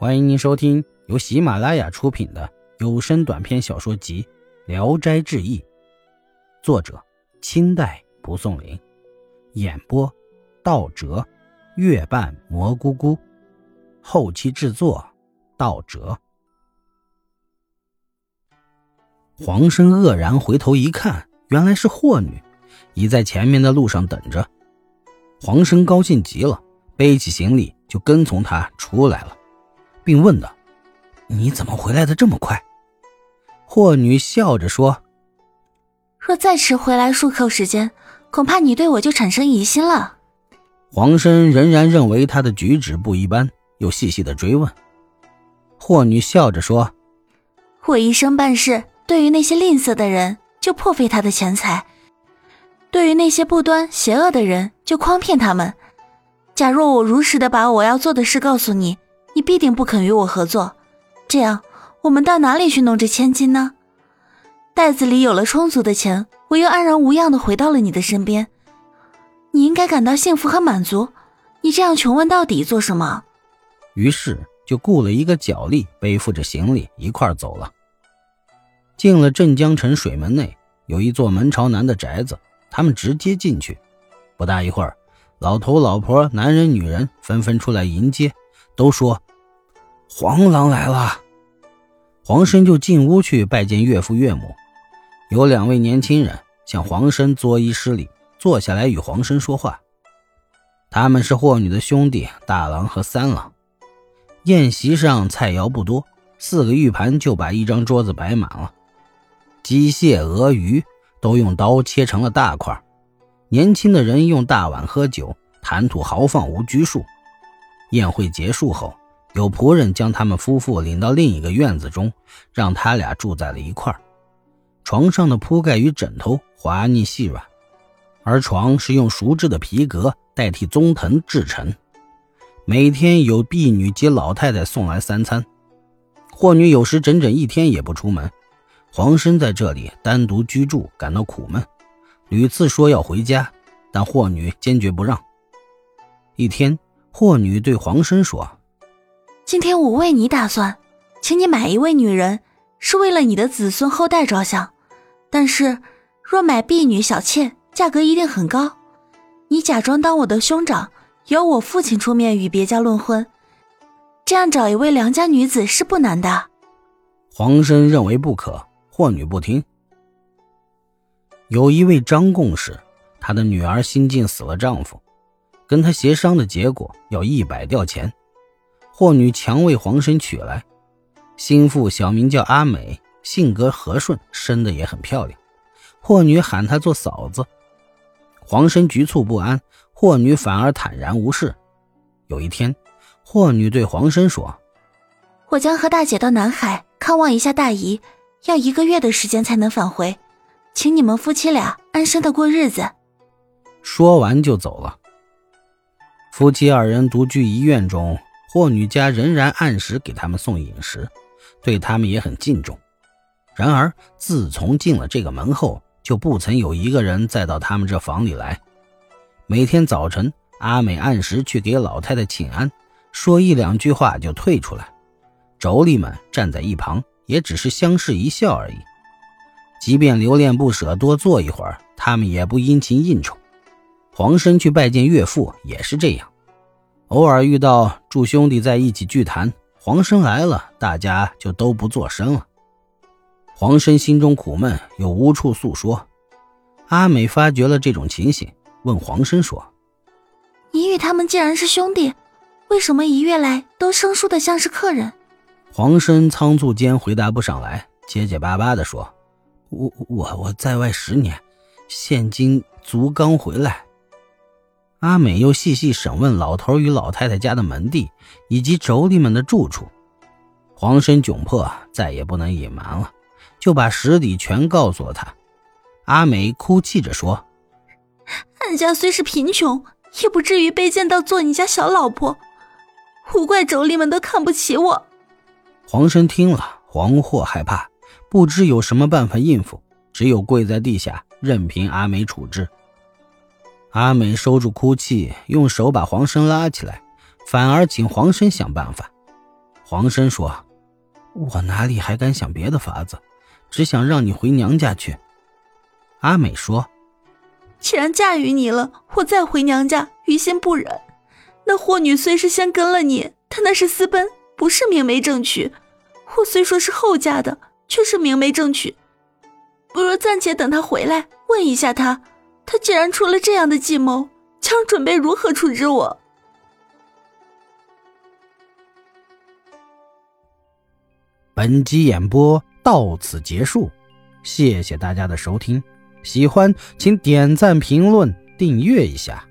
欢迎您收听由喜马拉雅出品的有声短篇小说集《聊斋志异》，作者清代蒲松龄，演播道哲、月半蘑菇菇，后期制作道哲。黄生愕然回头一看，原来是霍女，已在前面的路上等着。黄生高兴极了，背起行李就跟从他出来了。并问道：“你怎么回来的这么快？”霍女笑着说：“若再迟回来数刻时间，恐怕你对我就产生疑心了。”黄生仍然认为他的举止不一般，又细细的追问。霍女笑着说：“我一生办事，对于那些吝啬的人，就破费他的钱财；对于那些不端邪恶的人，就诓骗他们。假若我如实的把我要做的事告诉你。”你必定不肯与我合作，这样我们到哪里去弄这千金呢？袋子里有了充足的钱，我又安然无恙的回到了你的身边，你应该感到幸福和满足。你这样穷问到底做什么？于是就雇了一个脚力，背负着行李一块走了。进了镇江城水门内，有一座门朝南的宅子，他们直接进去。不大一会儿，老头老婆、男人女人纷纷出来迎接。都说黄郎来了，黄生就进屋去拜见岳父岳母。有两位年轻人向黄生作揖施礼，坐下来与黄生说话。他们是霍女的兄弟大郎和三郎。宴席上菜肴不多，四个玉盘就把一张桌子摆满了。鸡蟹鹅鱼都用刀切成了大块。年轻的人用大碗喝酒，谈吐豪放无拘束。宴会结束后，有仆人将他们夫妇领到另一个院子中，让他俩住在了一块儿。床上的铺盖与枕头滑腻细软，而床是用熟制的皮革代替棕藤制成。每天有婢女及老太太送来三餐。霍女有时整整一天也不出门。黄生在这里单独居住，感到苦闷，屡次说要回家，但霍女坚决不让。一天。霍女对黄生说：“今天我为你打算，请你买一位女人，是为了你的子孙后代着想。但是，若买婢女小妾，价格一定很高。你假装当我的兄长，由我父亲出面与别家论婚，这样找一位良家女子是不难的。”黄生认为不可，霍女不听。有一位张贡士，她的女儿新近死了丈夫。跟他协商的结果要一百吊钱，霍女强为黄生娶来。心腹小名叫阿美，性格和顺，生的也很漂亮。霍女喊她做嫂子。黄生局促不安，霍女反而坦然无事。有一天，霍女对黄生说：“我将和大姐到南海看望一下大姨，要一个月的时间才能返回，请你们夫妻俩安生的过日子。”说完就走了。夫妻二人独居一院中，霍女家仍然按时给他们送饮食，对他们也很敬重。然而，自从进了这个门后，就不曾有一个人再到他们这房里来。每天早晨，阿美按时去给老太太请安，说一两句话就退出来。妯娌们站在一旁，也只是相视一笑而已。即便留恋不舍多坐一会儿，他们也不殷勤应酬。黄生去拜见岳父也是这样。偶尔遇到诸兄弟在一起聚谈，黄生来了，大家就都不作声了。黄生心中苦闷，又无处诉说。阿美发觉了这种情形，问黄生说：“你与他们既然是兄弟，为什么一月来都生疏的像是客人？”黄生仓促间回答不上来，结结巴巴地说：“我我我在外十年，现今足刚回来。”阿美又细细审问老头与老太太家的门第，以及妯娌们的住处。黄生窘迫，再也不能隐瞒了，就把实底全告诉了他。阿美哭泣着说：“俺家虽是贫穷，也不至于卑贱到做你家小老婆，无怪妯娌们都看不起我。”黄生听了，惶惑害怕，不知有什么办法应付，只有跪在地下，任凭阿美处置。阿美收住哭泣，用手把黄生拉起来，反而请黄生想办法。黄生说：“我哪里还敢想别的法子，只想让你回娘家去。”阿美说：“既然嫁与你了，我再回娘家，于心不忍。那霍女虽是先跟了你，但那是私奔，不是明媒正娶。我虽说是后嫁的，却是明媒正娶。不如暂且等他回来，问一下他，他竟然出了这样的计谋，将准备如何处置我？”本集演播到此结束，谢谢大家的收听。喜欢请点赞、评论、订阅一下。